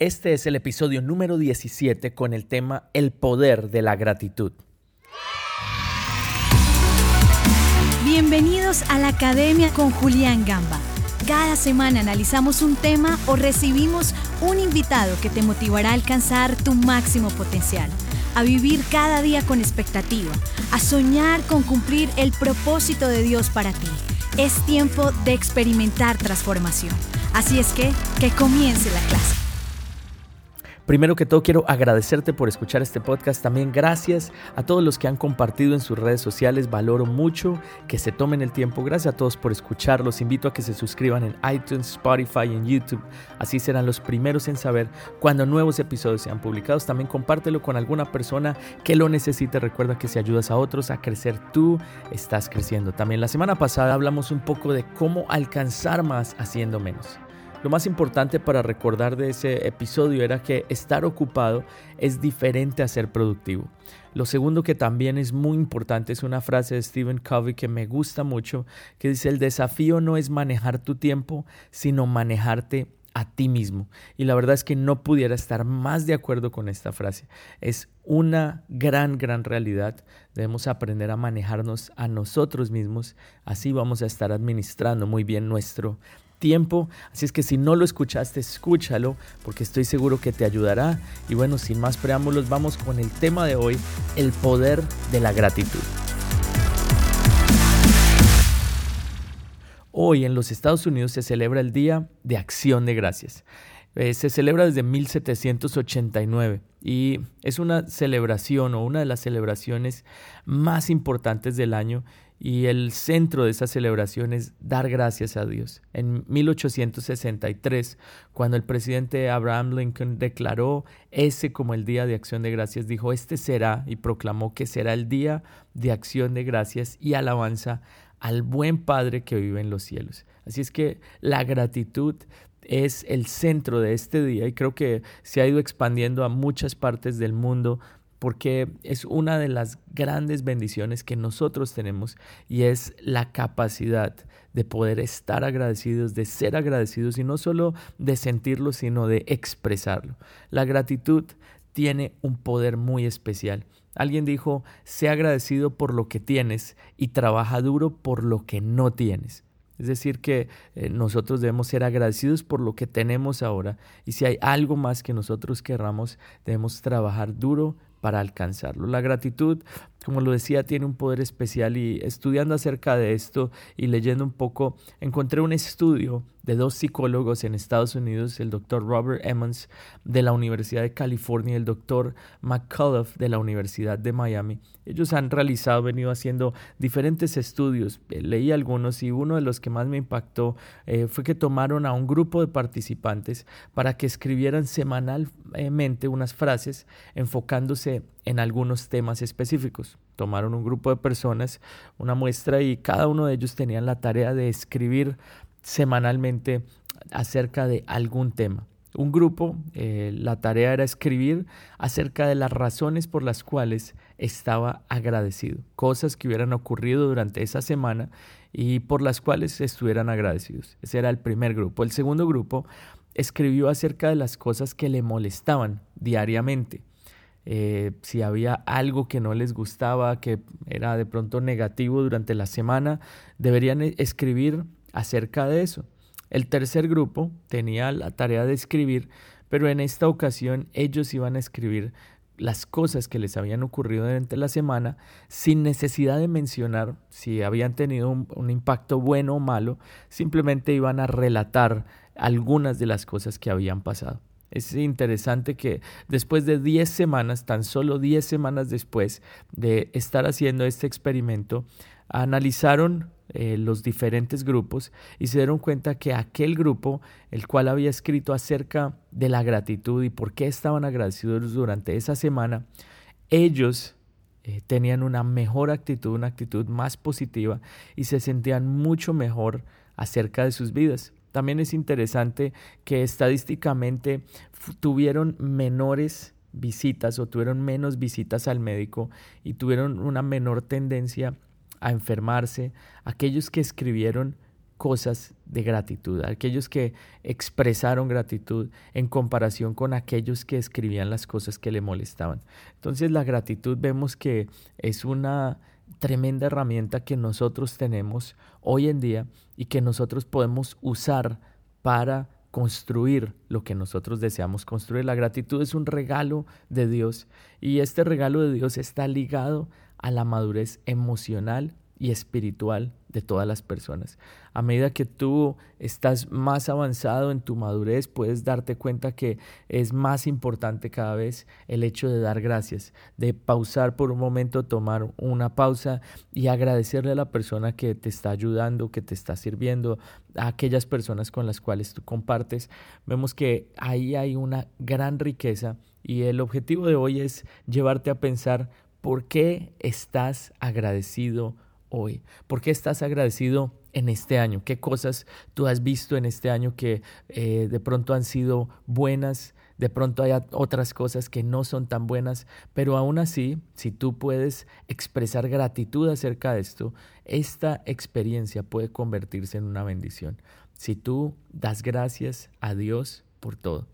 Este es el episodio número 17 con el tema El poder de la gratitud. Bienvenidos a la Academia con Julián Gamba. Cada semana analizamos un tema o recibimos un invitado que te motivará a alcanzar tu máximo potencial, a vivir cada día con expectativa, a soñar con cumplir el propósito de Dios para ti. Es tiempo de experimentar transformación. Así es que, que comience la clase. Primero que todo quiero agradecerte por escuchar este podcast. También gracias a todos los que han compartido en sus redes sociales. Valoro mucho que se tomen el tiempo. Gracias a todos por escuchar. Los invito a que se suscriban en iTunes, Spotify y en YouTube. Así serán los primeros en saber cuando nuevos episodios sean publicados. También compártelo con alguna persona que lo necesite. Recuerda que si ayudas a otros a crecer, tú estás creciendo. También la semana pasada hablamos un poco de cómo alcanzar más haciendo menos. Lo más importante para recordar de ese episodio era que estar ocupado es diferente a ser productivo. Lo segundo que también es muy importante es una frase de Stephen Covey que me gusta mucho, que dice, el desafío no es manejar tu tiempo, sino manejarte a ti mismo. Y la verdad es que no pudiera estar más de acuerdo con esta frase. Es una gran, gran realidad. Debemos aprender a manejarnos a nosotros mismos. Así vamos a estar administrando muy bien nuestro tiempo. Así es que si no lo escuchaste, escúchalo porque estoy seguro que te ayudará. Y bueno, sin más preámbulos, vamos con el tema de hoy, el poder de la gratitud. Hoy en los Estados Unidos se celebra el Día de Acción de Gracias. Eh, se celebra desde 1789 y es una celebración o una de las celebraciones más importantes del año y el centro de esa celebración es dar gracias a Dios. En 1863, cuando el presidente Abraham Lincoln declaró ese como el Día de Acción de Gracias, dijo, este será, y proclamó que será el Día de Acción de Gracias y alabanza al buen Padre que vive en los cielos. Así es que la gratitud es el centro de este día y creo que se ha ido expandiendo a muchas partes del mundo porque es una de las grandes bendiciones que nosotros tenemos y es la capacidad de poder estar agradecidos, de ser agradecidos y no solo de sentirlo, sino de expresarlo. La gratitud tiene un poder muy especial. Alguien dijo, sé agradecido por lo que tienes y trabaja duro por lo que no tienes. Es decir, que eh, nosotros debemos ser agradecidos por lo que tenemos ahora y si hay algo más que nosotros querramos, debemos trabajar duro para alcanzarlo. La gratitud, como lo decía, tiene un poder especial y estudiando acerca de esto y leyendo un poco, encontré un estudio de dos psicólogos en Estados Unidos, el doctor Robert Emmons de la Universidad de California y el doctor McCullough de la Universidad de Miami. Ellos han realizado, venido haciendo diferentes estudios, eh, leí algunos y uno de los que más me impactó eh, fue que tomaron a un grupo de participantes para que escribieran semanalmente unas frases enfocándose en algunos temas específicos. Tomaron un grupo de personas, una muestra y cada uno de ellos tenían la tarea de escribir semanalmente acerca de algún tema. Un grupo, eh, la tarea era escribir acerca de las razones por las cuales estaba agradecido, cosas que hubieran ocurrido durante esa semana y por las cuales estuvieran agradecidos. Ese era el primer grupo. El segundo grupo escribió acerca de las cosas que le molestaban diariamente. Eh, si había algo que no les gustaba, que era de pronto negativo durante la semana, deberían e-, escribir acerca de eso. El tercer grupo tenía la tarea de escribir, pero en esta ocasión ellos iban a escribir las cosas que les habían ocurrido durante la semana sin necesidad de mencionar si habían tenido un, impacto bueno o malo, simplemente iban a relatar algunas de las cosas que habían pasado. Es interesante que después de 10 semanas, tan solo 10 semanas después de estar haciendo este experimento, analizaron eh, los diferentes grupos y se dieron cuenta que aquel grupo, el cual había escrito acerca de la gratitud y por qué estaban agradecidos durante esa semana, ellos eh, tenían una mejor actitud, una actitud más positiva y se sentían mucho mejor acerca de sus vidas. También es interesante que estadísticamente tuvieron menores visitas o tuvieron menos visitas al médico y tuvieron una menor tendencia a enfermarse, aquellos que escribieron cosas de gratitud, aquellos que expresaron gratitud en comparación con aquellos que escribían las cosas que le molestaban. Entonces la gratitud vemos que es una tremenda herramienta que nosotros tenemos hoy en día y que nosotros podemos usar para construir lo que nosotros deseamos construir. La gratitud es un regalo de Dios y este regalo de Dios está ligado a la madurez emocional y espiritual de todas las personas. A medida que tú estás más avanzado en tu madurez, puedes darte cuenta que es más importante cada vez el hecho de dar gracias, de pausar por un momento, tomar una pausa y agradecerle a la persona que te está ayudando, que te está sirviendo, a aquellas personas con las cuales tú compartes. Vemos que ahí hay una gran riqueza y el objetivo de hoy es llevarte a pensar por qué estás agradecido hoy? ¿Por qué estás agradecido en este año? ¿Qué cosas tú has visto en este año que eh, de pronto han sido buenas? De pronto hay otras cosas que no son tan buenas, pero aún así, si tú puedes expresar gratitud acerca de esto, esta experiencia puede convertirse en una bendición. Si tú das gracias a Dios por todo.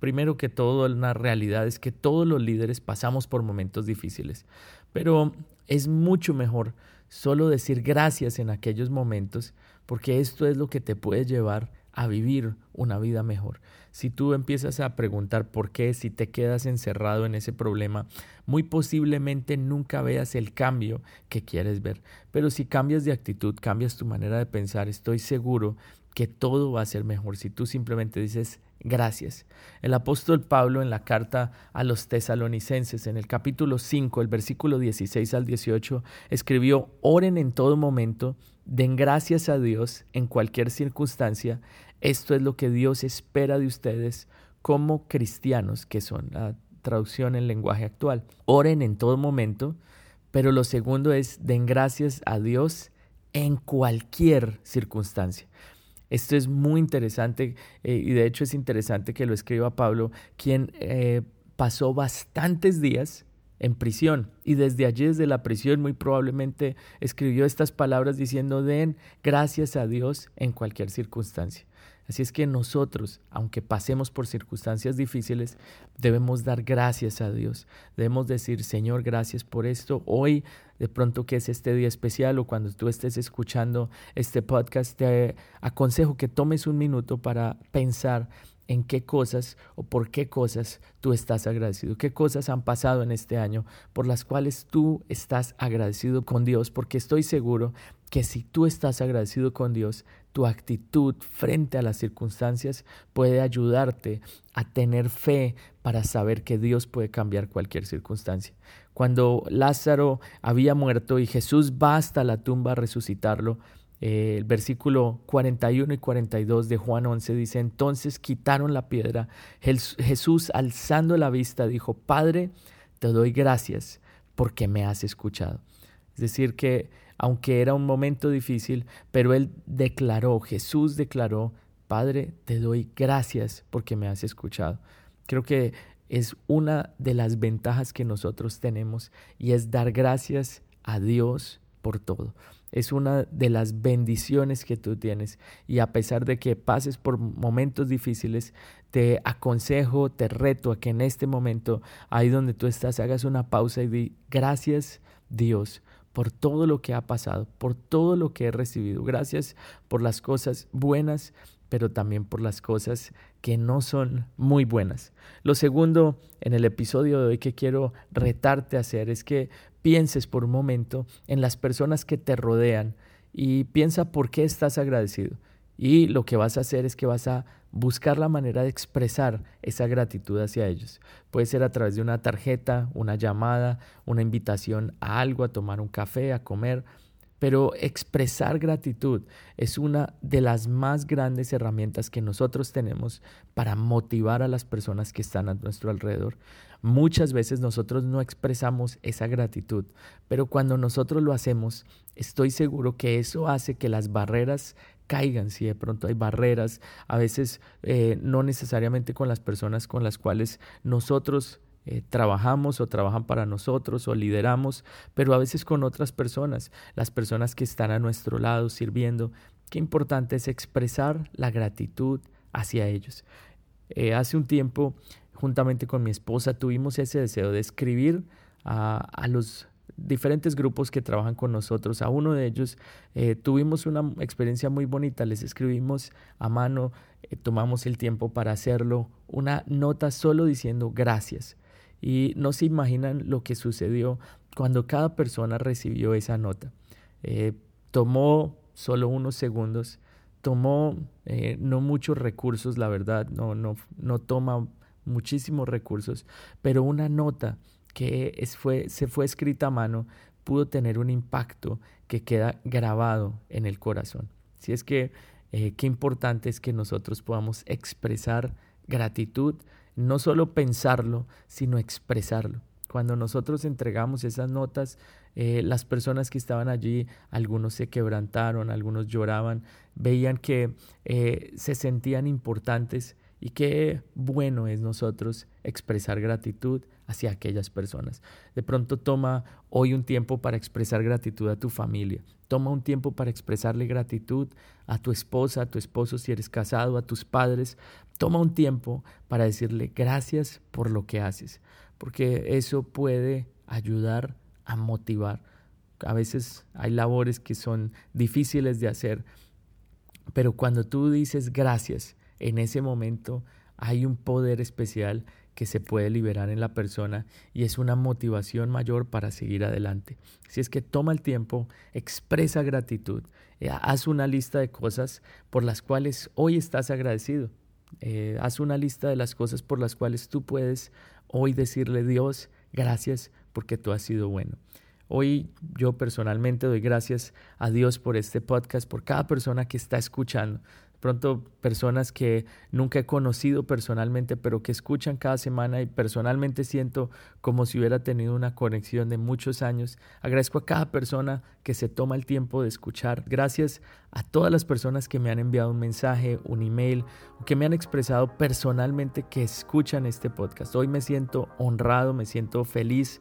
Primero que todo, una realidad es que todos los líderes pasamos por momentos difíciles, pero es mucho mejor solo decir gracias en aquellos momentos, porque esto es lo que te puede llevar a vivir una vida mejor. Si tú empiezas a preguntar por qué, si te quedas encerrado en ese problema, muy posiblemente nunca veas el cambio que quieres ver. Pero si cambias de actitud, cambias tu manera de pensar, estoy seguro que todo va a ser mejor si tú simplemente dices gracias. El apóstol Pablo en la carta a los tesalonicenses, en el capítulo 5, el versículo 16 al 18, escribió, oren en todo momento, den gracias a Dios en cualquier circunstancia. Esto es lo que Dios espera de ustedes como cristianos, que son la traducción en lenguaje actual. Oren en todo momento, pero lo segundo es, den gracias a Dios en cualquier circunstancia. Esto es muy interesante eh, y de hecho es interesante que lo escriba Pablo, quien eh, pasó bastantes días en prisión y desde allí, desde la prisión, muy probablemente escribió estas palabras diciendo, den gracias a Dios en cualquier circunstancia. Así es que nosotros, aunque pasemos por circunstancias difíciles, debemos dar gracias a Dios. Debemos decir, Señor, gracias por esto. Hoy, de pronto que es este día especial o cuando tú estés escuchando este podcast, te aconsejo que tomes un minuto para pensar en qué cosas o por qué cosas tú estás agradecido, qué cosas han pasado en este año por las cuales tú estás agradecido con Dios, porque estoy seguro que si tú estás agradecido con Dios, tu actitud frente a las circunstancias puede ayudarte a tener fe para saber que Dios puede cambiar cualquier circunstancia. Cuando Lázaro había muerto y Jesús va hasta la tumba a resucitarlo, eh, el versículo 41 y 42 de Juan 11 dice, entonces quitaron la piedra. Jesús alzando la vista dijo, Padre, te doy gracias porque me has escuchado. Es decir, que aunque era un momento difícil, pero él declaró, Jesús declaró, Padre, te doy gracias porque me has escuchado. Creo que es una de las ventajas que nosotros tenemos y es dar gracias a Dios por todo. Es una de las bendiciones que tú tienes y a pesar de que pases por momentos difíciles, te aconsejo, te reto a que en este momento, ahí donde tú estás, hagas una pausa y di gracias Dios por todo lo que ha pasado, por todo lo que he recibido. Gracias por las cosas buenas, pero también por las cosas que no son muy buenas. Lo segundo en el episodio de hoy que quiero retarte a hacer es que pienses por un momento en las personas que te rodean y piensa por qué estás agradecido. Y lo que vas a hacer es que vas a buscar la manera de expresar esa gratitud hacia ellos. Puede ser a través de una tarjeta, una llamada, una invitación a algo, a tomar un café, a comer. Pero expresar gratitud es una de las más grandes herramientas que nosotros tenemos para motivar a las personas que están a nuestro alrededor. Muchas veces nosotros no expresamos esa gratitud, pero cuando nosotros lo hacemos, estoy seguro que eso hace que las barreras caigan, si de pronto hay barreras, a veces eh, no necesariamente con las personas con las cuales nosotros eh, trabajamos o trabajan para nosotros o lideramos, pero a veces con otras personas, las personas que están a nuestro lado sirviendo. qué importante es expresar la gratitud hacia ellos. Eh, hace un tiempo, juntamente con mi esposa, tuvimos ese deseo de escribir a, los diferentes grupos que trabajan con nosotros. A uno de ellos eh, tuvimos una experiencia muy bonita, les escribimos a mano, tomamos el tiempo para hacerlo, una nota solo diciendo gracias. Y no se imaginan lo que sucedió cuando cada persona recibió esa nota. tomó solo unos segundos tomó eh, no muchos recursos, la verdad, no, no, no toma muchísimos recursos, pero una nota que es, fue, se fue escrita a mano pudo tener un impacto que queda grabado en el corazón. Si es que eh, qué importante es que nosotros podamos expresar gratitud, no solo pensarlo, sino expresarlo. Cuando nosotros entregamos esas notas, eh, las personas que estaban allí, algunos se quebrantaron, algunos lloraban, veían que eh, se sentían importantes y qué bueno es nosotros expresar gratitud hacia aquellas personas. De pronto toma hoy un tiempo para expresar gratitud a tu familia. Toma un tiempo para expresarle gratitud a tu esposa, a tu esposo si eres casado, a tus padres. Toma un tiempo para decirle gracias por lo que haces porque eso puede ayudar a motivar. A veces hay labores que son difíciles de hacer, pero cuando tú dices gracias, en ese momento hay un poder especial que se puede liberar en la persona y es una motivación mayor para seguir adelante. Si es que toma el tiempo, expresa gratitud, eh, haz una lista de cosas por las cuales hoy estás agradecido. Eh, haz una lista de las cosas por las cuales tú puedes hoy decirle Dios, gracias porque tú has sido bueno. Hoy yo personalmente doy gracias a Dios por este podcast, por cada persona que está escuchando pronto personas que nunca he conocido personalmente, pero que escuchan cada semana y personalmente siento como si hubiera tenido una conexión de muchos años. Agradezco a cada persona que se toma el tiempo de escuchar. Gracias a todas las personas que me han enviado un mensaje, un email, que me han expresado personalmente que escuchan este podcast. Hoy me siento honrado, me siento feliz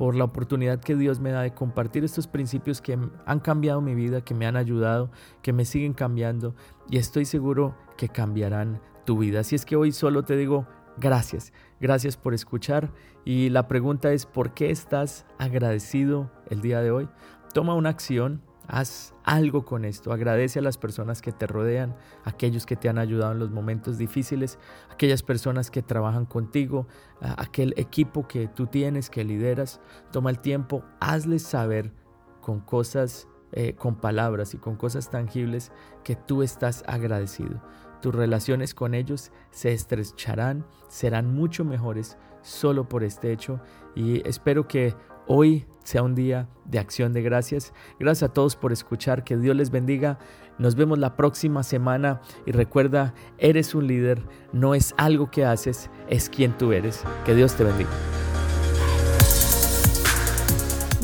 por la oportunidad que Dios me da de compartir estos principios que han cambiado mi vida, que me han ayudado, que me siguen cambiando y estoy seguro que cambiarán tu vida. Así es que hoy solo te digo gracias, gracias por escuchar y la pregunta es, ¿por qué estás agradecido el día de hoy? Toma una acción Haz algo con esto. Agradece a las personas que te rodean, aquellos que te han ayudado en los momentos difíciles, aquellas personas que trabajan contigo, aquel equipo que tú tienes, que lideras. Toma el tiempo, hazles saber con cosas, eh, con palabras y con cosas tangibles que tú estás agradecido. Tus relaciones con ellos se estrecharán, serán mucho mejores solo por este hecho y espero que hoy sea un día de acción de gracias. Gracias a todos por escuchar, que Dios les bendiga. Nos vemos la próxima semana y recuerda, eres un líder, no es algo que haces, es quien tú eres. Que Dios te bendiga.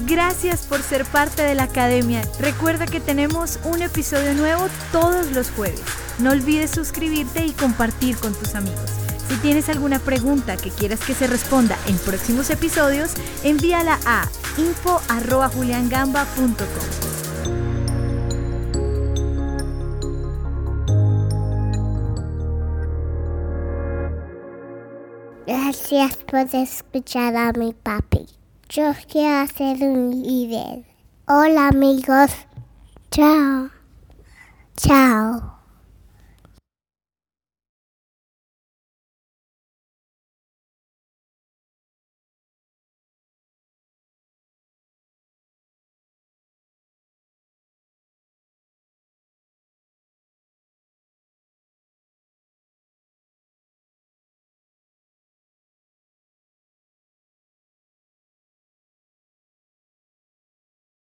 Gracias por ser parte de la academia. Recuerda que tenemos un episodio nuevo todos los jueves. No olvides suscribirte y compartir con tus amigos. Si tienes alguna pregunta que quieras que se responda en próximos episodios, envíala a info.juliangamba.com. Gracias por escuchar a mi papi. Yo quiero ser un líder. Hola amigos. Chao. Chao.